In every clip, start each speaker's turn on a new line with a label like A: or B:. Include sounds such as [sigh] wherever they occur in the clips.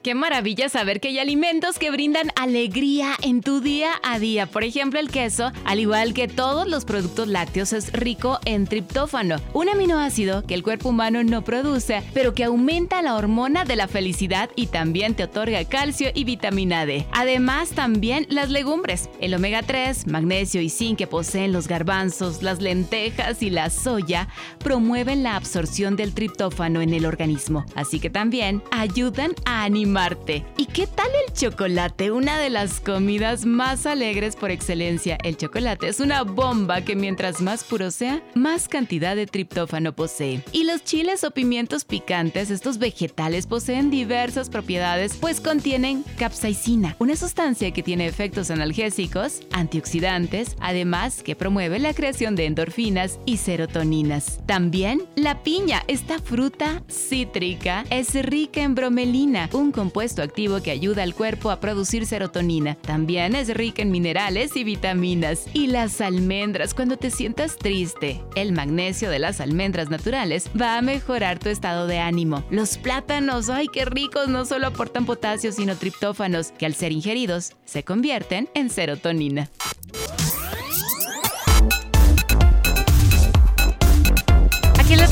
A: Qué maravilla saber que hay alimentos que brindan alegría en tu día a día. Por ejemplo, el queso, al igual que todos los productos lácteos, es rico en triptófano, un aminoácido que el cuerpo humano no produce, pero que aumenta la hormona de la felicidad y también te otorga calcio y vitamina D. Además, también las legumbres, el omega 3, magnesio y zinc que poseen los garbanzos, las lentejas y la soya, promueven la absorción del triptófano en el organismo, así que también ayudan a animar Marte. ¿Y qué tal el chocolate? Una de las comidas más alegres por excelencia. El chocolate es una bomba que mientras más puro sea, más cantidad de triptófano posee. Y los chiles o pimientos picantes, estos vegetales poseen diversas propiedades, pues contienen capsaicina, una sustancia que tiene efectos analgésicos, antioxidantes, además que promueve la creación de endorfinas y serotoninas. También la piña, esta fruta cítrica, es rica en bromelina, un compuesto activo que ayuda al cuerpo a producir serotonina. También es rica en minerales y vitaminas. Y las almendras, cuando te sientas triste, el magnesio de las almendras naturales va a mejorar tu estado de ánimo. Los plátanos, ay qué ricos, no solo aportan potasio sino triptófanos, que al ser ingeridos se convierten en serotonina.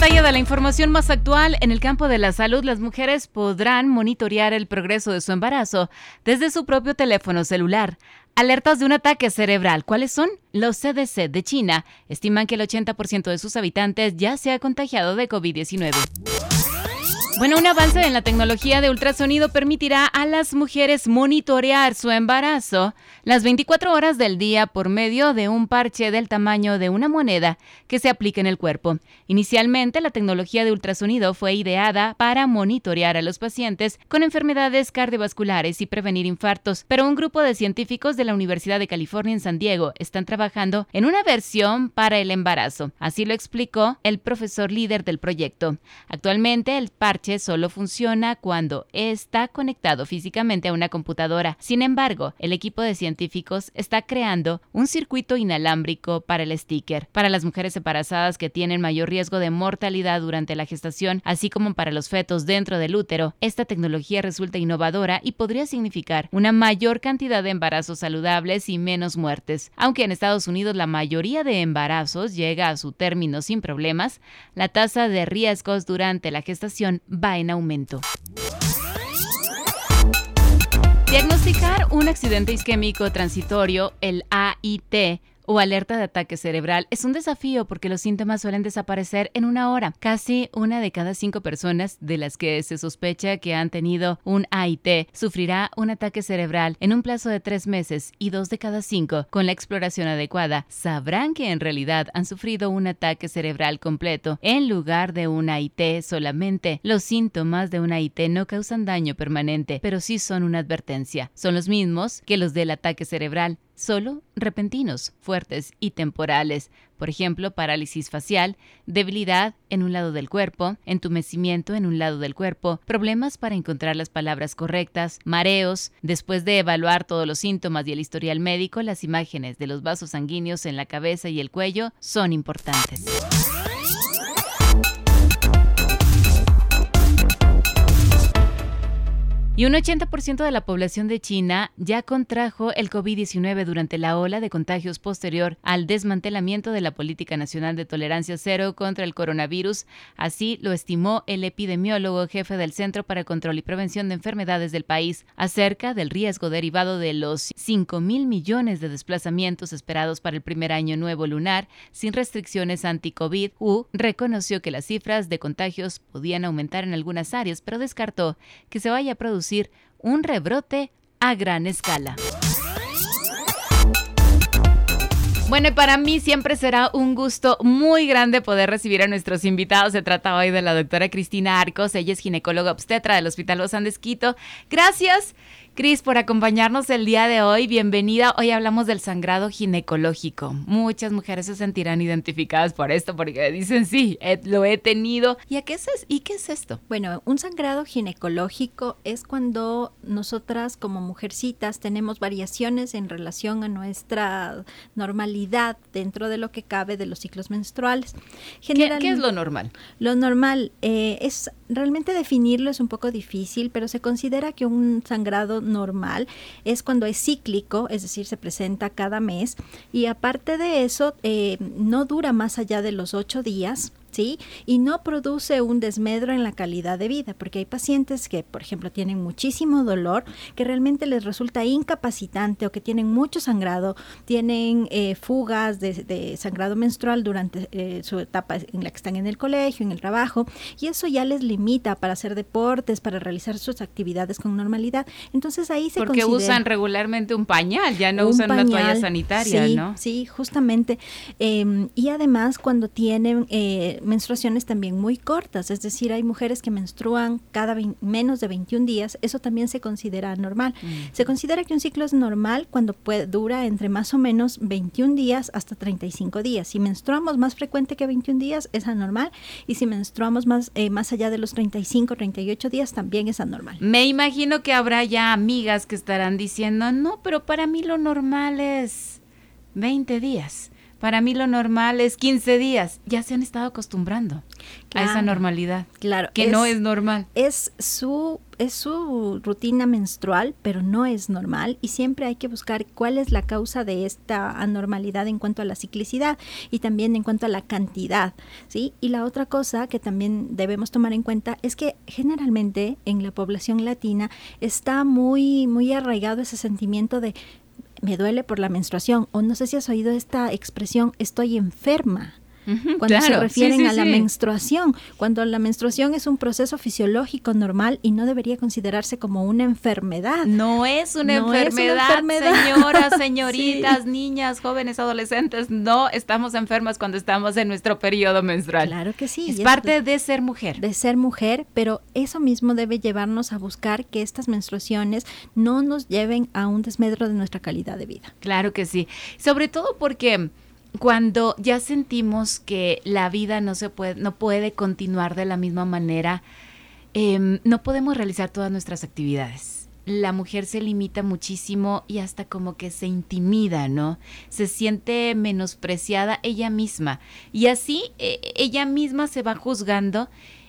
A: Detalle de la información más actual. En el campo de la salud, las mujeres podrán monitorear el progreso de su embarazo desde su propio teléfono celular. Alertas de un ataque cerebral. ¿Cuáles son? Los CDC de China estiman que el 80% de sus habitantes ya se ha contagiado de COVID-19. Bueno, un avance en la tecnología de ultrasonido permitirá a las mujeres monitorear su embarazo las 24 horas del día por medio de un parche del tamaño de una moneda que se aplica en el cuerpo. Inicialmente, la tecnología de ultrasonido fue ideada para monitorear a los pacientes con enfermedades cardiovasculares y prevenir infartos, pero un grupo de científicos de la Universidad de California en San Diego están trabajando en una versión para el embarazo. Así lo explicó el profesor líder del proyecto. Actualmente, el parche solo funciona cuando está conectado físicamente a una computadora. Sin embargo, el equipo de científicos está creando un circuito inalámbrico para el sticker. Para las mujeres embarazadas que tienen mayor riesgo de mortalidad durante la gestación, así como para los fetos dentro del útero, esta tecnología resulta innovadora y podría significar una mayor cantidad de embarazos saludables y menos muertes. Aunque en Estados Unidos la mayoría de embarazos llega a su término sin problemas, la tasa de riesgos durante la gestación va en aumento. Diagnosticar un accidente isquémico transitorio, el AIT, o alerta de ataque cerebral es un desafío porque los síntomas suelen desaparecer en una hora. Casi una de cada cinco personas de las que se sospecha que han tenido un AIT sufrirá un ataque cerebral en un plazo de tres meses y dos de cada cinco, con la exploración adecuada, sabrán que en realidad han sufrido un ataque cerebral completo en lugar de un AIT solamente. Los síntomas de un AIT no causan daño permanente, pero sí son una advertencia. Son los mismos que los del ataque cerebral solo repentinos, fuertes y temporales, por ejemplo, parálisis facial, debilidad en un lado del cuerpo, entumecimiento en un lado del cuerpo, problemas para encontrar las palabras correctas, mareos. Después de evaluar todos los síntomas y el historial médico, las imágenes de los vasos sanguíneos en la cabeza y el cuello son importantes. Y un 80% de la población de China ya contrajo el COVID-19 durante la ola de contagios posterior al desmantelamiento de la política nacional de tolerancia cero contra el coronavirus. Así lo estimó el epidemiólogo jefe del Centro para Control y Prevención de Enfermedades del país acerca del riesgo derivado de los 5 mil millones de desplazamientos esperados para el primer año nuevo lunar sin restricciones anti-COVID. U reconoció que las cifras de contagios podían aumentar en algunas áreas, pero descartó que se vaya a producir un rebrote a gran escala. Bueno, para mí siempre será un gusto muy grande poder recibir a nuestros invitados. Se trata hoy de la doctora Cristina Arcos. Ella es ginecóloga obstetra del Hospital Los Andes Quito. Gracias Cris, por acompañarnos el día de hoy. Bienvenida. Hoy hablamos del sangrado ginecológico. Muchas mujeres se sentirán identificadas por esto porque dicen, sí, lo he tenido. ¿Y, a qué es, ¿Y qué es esto?
B: Bueno, un sangrado ginecológico es cuando nosotras como mujercitas tenemos variaciones en relación a nuestra normalidad dentro de lo que cabe de los ciclos menstruales.
A: ¿Qué, es lo normal?
B: Lo normal eh, es realmente definirlo es un poco difícil, pero se considera que un sangrado normal es cuando es cíclico, es decir, se presenta cada mes y aparte de eso eh, no dura más allá de los ocho días y no produce un desmedro en la calidad de vida, porque hay pacientes que, por ejemplo, tienen muchísimo dolor, que realmente les resulta incapacitante o que tienen mucho sangrado, tienen eh, fugas de, sangrado menstrual durante eh, su etapa en la que están en el colegio, en el trabajo, y eso ya les limita para hacer deportes, para realizar sus actividades con normalidad. Entonces ahí se
A: Porque usan regularmente un pañal, ya no usan una toalla sanitaria,
B: sí,
A: ¿no?
B: Sí, justamente. Em, y además cuando tienen eh, menstruaciones también muy cortas, es decir, hay mujeres que menstruan cada menos de 21 días, eso también se considera normal. Mm. Se considera que un ciclo es normal cuando puede, dura entre más o menos 21 días hasta 35 días. Si menstruamos más frecuente que 21 días es anormal y si menstruamos más, eh, más allá de los 35, 38 días también es anormal.
A: Me imagino que habrá ya amigas que estarán diciendo, no, pero para mí lo normal es 20 días. Para mí lo normal es 15 días. Ya se han estado acostumbrando a esa normalidad.
B: Claro.
A: Que no es normal.
B: Es su, es su rutina menstrual, pero no es normal. Y siempre hay que buscar cuál es la causa de esta anormalidad en cuanto a la ciclicidad y también en cuanto a la cantidad. ¿sí? Y la otra cosa que también debemos tomar en cuenta es que generalmente en la población latina está muy, muy arraigado ese sentimiento de me duele por la menstruación o no sé si has oído esta expresión estoy enferma cuando se refieren a la menstruación, cuando la menstruación es un proceso fisiológico normal y no debería considerarse como una enfermedad.
A: No es una, enfermedad, señoras, [laughs] [laughs] señoritas, niñas, jóvenes, adolescentes, no estamos enfermas cuando estamos en nuestro periodo menstrual.
B: Claro que sí.
A: Es parte de ser mujer.
B: De ser mujer, pero eso mismo debe llevarnos a buscar que estas menstruaciones no nos lleven a un desmedro de nuestra calidad de vida.
A: Claro que sí. Sobre todo porque cuando ya sentimos que la vida no se puede, no puede continuar de la misma manera, em, no podemos realizar todas nuestras actividades. La mujer se limita muchísimo y hasta como que se intimida, ¿no? Se siente menospreciada ella misma. Y así e, ella misma se va juzgando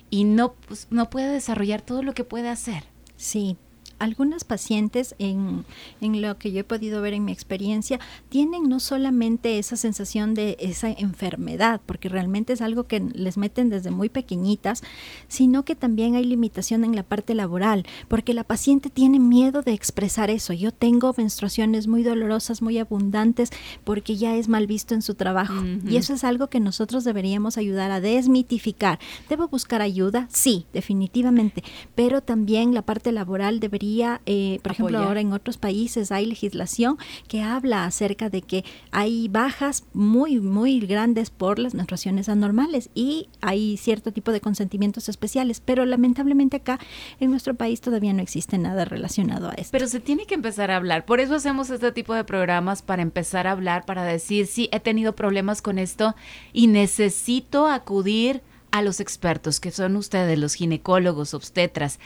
A: y no, pues, no puede desarrollar todo lo que puede hacer.
B: Sí, algunas pacientes, en, en, lo que yo he podido ver en mi experiencia, tienen no solamente esa sensación de esa enfermedad, porque realmente es algo que les meten desde muy pequeñitas, sino que también hay limitación en la parte laboral, porque la paciente tiene miedo de expresar eso. Yo tengo menstruaciones muy dolorosas, muy abundantes, porque ya es mal visto en su trabajo. Y eso es algo que nosotros deberíamos ayudar a desmitificar. ¿Debo buscar ayuda? Sí, definitivamente, pero también la parte laboral debería eh, por ejemplo, ahora en otros países hay legislación que habla acerca de que hay bajas muy, muy grandes por las menstruaciones anormales y hay cierto tipo de consentimientos especiales, pero lamentablemente acá en nuestro país todavía no existe nada relacionado a esto.
A: Pero se tiene que empezar a hablar, por eso hacemos este tipo de programas para empezar a hablar, para decir, sí, he tenido problemas con esto y necesito acudir a los expertos, que son ustedes, los ginecólogos, obstetras,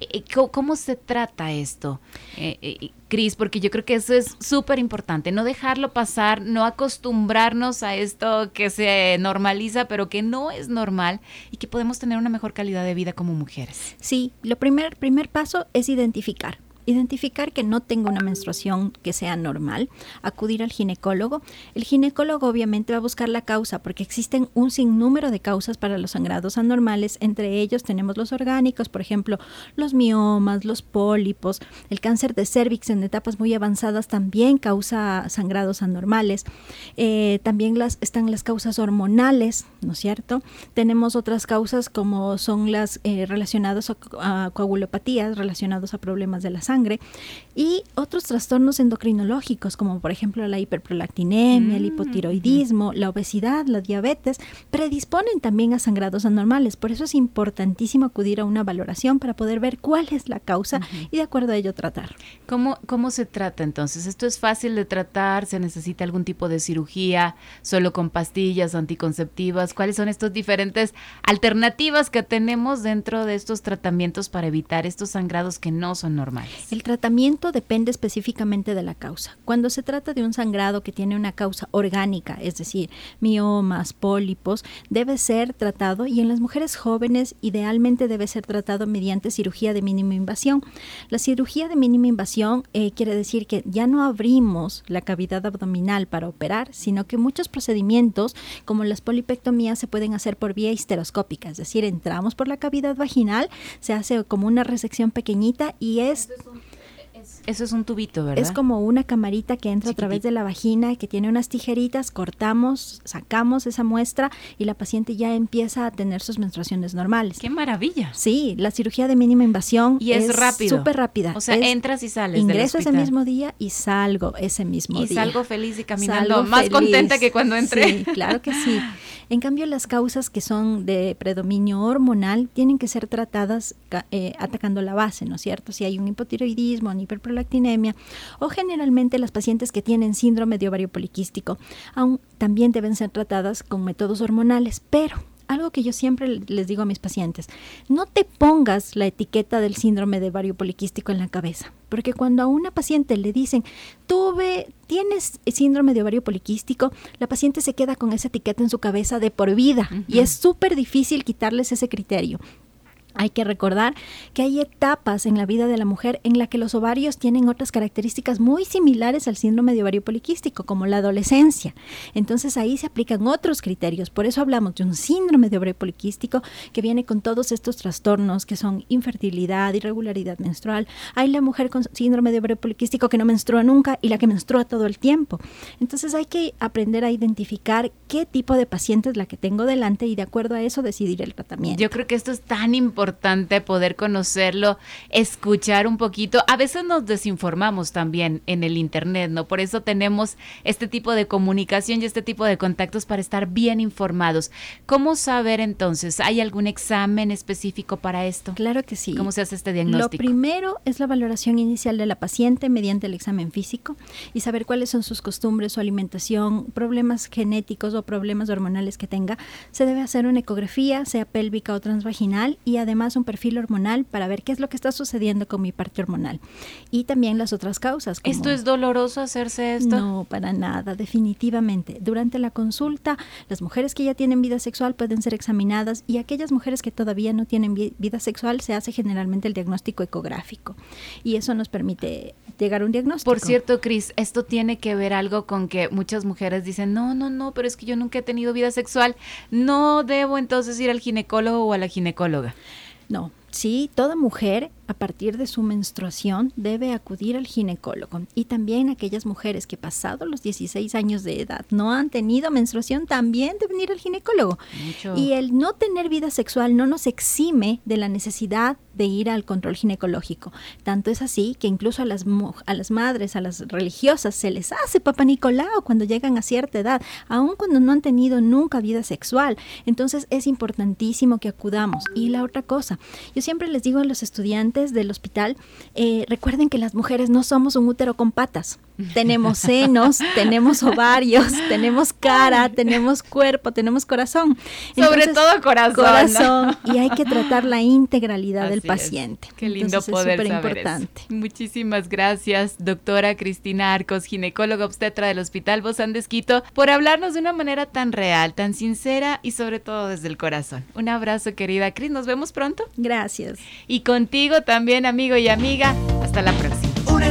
A: eh, ¿Cómo se trata esto, eh, eh, Cris? Porque yo creo que eso es súper importante, no dejarlo pasar, no acostumbrarnos a esto que se normaliza, pero que no es normal y que podemos tener una mejor calidad de vida como mujeres.
B: Sí, lo primer, primer paso es identificar identificar que no tengo una menstruación que sea normal, acudir al ginecólogo. El ginecólogo obviamente va a buscar la causa porque existen un sinnúmero de causas para los sangrados anormales. Entre ellos tenemos los orgánicos, por ejemplo, los miomas, los pólipos, el cáncer de cervix en etapas muy avanzadas también causa sangrados anormales. Eh, también las, están las causas hormonales, ¿no es cierto? Tenemos otras causas como son las eh, relacionadas a, a coagulopatías, relacionados a problemas de la sangre sangre y otros trastornos endocrinológicos como por ejemplo la hiperprolactinemia, el
A: Mm,
B: hipotiroidismo, la obesidad, la diabetes, predisponen también a sangrados anormales. Por eso es importantísimo acudir a una valoración para poder ver cuál es la causa y de acuerdo a ello tratar.
A: ¿Cómo, ¿Cómo se trata entonces? ¿Esto es fácil de tratar? ¿Se necesita algún tipo de cirugía? ¿Solo con pastillas anticonceptivas? ¿Cuáles son estas diferentes alternativas que tenemos dentro de estos tratamientos para evitar estos sangrados que no son normales?
B: El tratamiento depende específicamente de la causa. Cuando se trata de un sangrado que tiene una causa orgánica, es decir, miomas, pólipos, debe ser tratado y en las mujeres jóvenes idealmente debe ser tratado mediante cirugía de mínima invasión. La cirugía de mínima invasión eh, quiere decir que ya no abrimos la cavidad abdominal para operar, sino que muchos procedimientos como las polipectomías se pueden hacer por vía histeroscópica, es decir, entramos por la cavidad vaginal, se hace como una resección pequeñita y es
A: Eso es un tubito, ¿verdad?
B: es como una camarita que entra a través de la vagina y que tiene unas tijeritas, cortamos, sacamos esa muestra y la paciente ya empieza a tener sus menstruaciones normales.
A: ¡Qué maravilla!
B: Sí, la cirugía de mínima invasión
A: Y es rápido.
B: súper rápida.
A: O sea,
B: Es-
A: entras y sales del
B: Ingreso ese mismo día y salgo ese mismo
A: Y
B: día.
A: salgo feliz y caminando
B: Salgo
A: más
B: feliz.
A: contenta que cuando entré.
B: Sí, claro que sí. En cambio, las causas que son de predominio hormonal tienen que ser tratadas eh, atacando la base, ¿no es cierto? Si hay un hipotiroidismo, una hiperprolactinemia, o generalmente las pacientes que tienen síndrome de ovario poliquístico, aún también deben ser tratadas con métodos hormonales, pero algo que yo siempre les digo a mis pacientes, no te pongas la etiqueta del síndrome de ovario poliquístico en la cabeza, porque cuando a una paciente le dicen, tuve, tienes síndrome de ovario poliquístico, la paciente se queda con esa etiqueta en su cabeza de por vida y es súper difícil quitarles ese criterio. Hay que recordar que hay etapas en la vida de la mujer en la que los ovarios tienen otras características muy similares al síndrome de ovario poliquístico, como la adolescencia. Entonces ahí se aplican otros criterios. Por eso hablamos de un síndrome de ovario poliquístico que viene con todos estos trastornos que son infertilidad, irregularidad menstrual. Hay la mujer con síndrome de ovario poliquístico que no menstrua nunca y la que menstrua todo el tiempo. Entonces hay que aprender a identificar qué tipo de paciente es la que tengo delante y de acuerdo a eso decidir el tratamiento.
A: Yo creo que esto es tan importante poder conocerlo, escuchar un poquito. A veces nos desinformamos también en el internet, ¿no? Por eso tenemos este tipo de comunicación y este tipo de contactos para estar bien informados. ¿Cómo saber entonces? ¿Hay algún examen específico para esto?
B: Claro que sí.
A: ¿Cómo se hace este
B: Lo
A: diagnóstico?
B: primero es la valoración inicial de la paciente mediante el examen físico y saber cuáles son sus costumbres, su alimentación, problemas genéticos o problemas hormonales que tenga. Se debe hacer una ecografía, sea pélvica o transvaginal, y además un perfil hormonal para ver qué es lo que está sucediendo con mi parte hormonal. Y también las otras causas. como-
A: ¿Esto es doloroso hacerse esto?
B: no, para nada, definitivamente. Durante la consulta, las mujeres que ya tienen vida sexual pueden ser examinadas y aquellas mujeres que todavía no tienen vi- vida sexual se hace generalmente el diagnóstico ecográfico y eso nos permite llegar a un diagnóstico.
A: Por cierto, Cris, esto tiene que ver algo con que muchas mujeres dicen, no, no, no, pero es que yo nunca he tenido vida sexual, no debo entonces ir al ginecólogo o a la ginecóloga.
B: No, sí, toda mujer a partir de su menstruación debe acudir al ginecólogo y también aquellas mujeres que pasado los 16 años de edad no han tenido menstruación también deben ir al ginecólogo.
A: Mucho.
B: Y el no tener vida sexual no nos exime de la necesidad de ir al control ginecológico. Tanto es así que incluso a las, a las madres, a las religiosas, se les hace Papa Nicolau cuando llegan a cierta edad, aun cuando no han tenido nunca vida sexual. Entonces es importantísimo que acudamos. Y la otra cosa, yo siempre les digo a los estudiantes del hospital, eh, recuerden que las mujeres no somos un útero con patas. Tenemos senos, tenemos ovarios, tenemos cara, tenemos cuerpo, tenemos corazón.
A: Sobre todo corazón.
B: corazón y hay que tratar la integralidad del
A: es.
B: paciente.
A: Qué lindo
B: Entonces,
A: poder
B: es
A: saber eso.
B: superimportante.
A: Muchísimas gracias, doctora Cristina Arcos, ginecóloga obstetra del Hospital Bozán de Esquito, por hablarnos de una manera tan real, tan sincera y sobre todo desde el corazón. Un abrazo, querida Cris, nos vemos pronto.
B: Gracias.
A: Y contigo también, amigo y amiga. Hasta la próxima.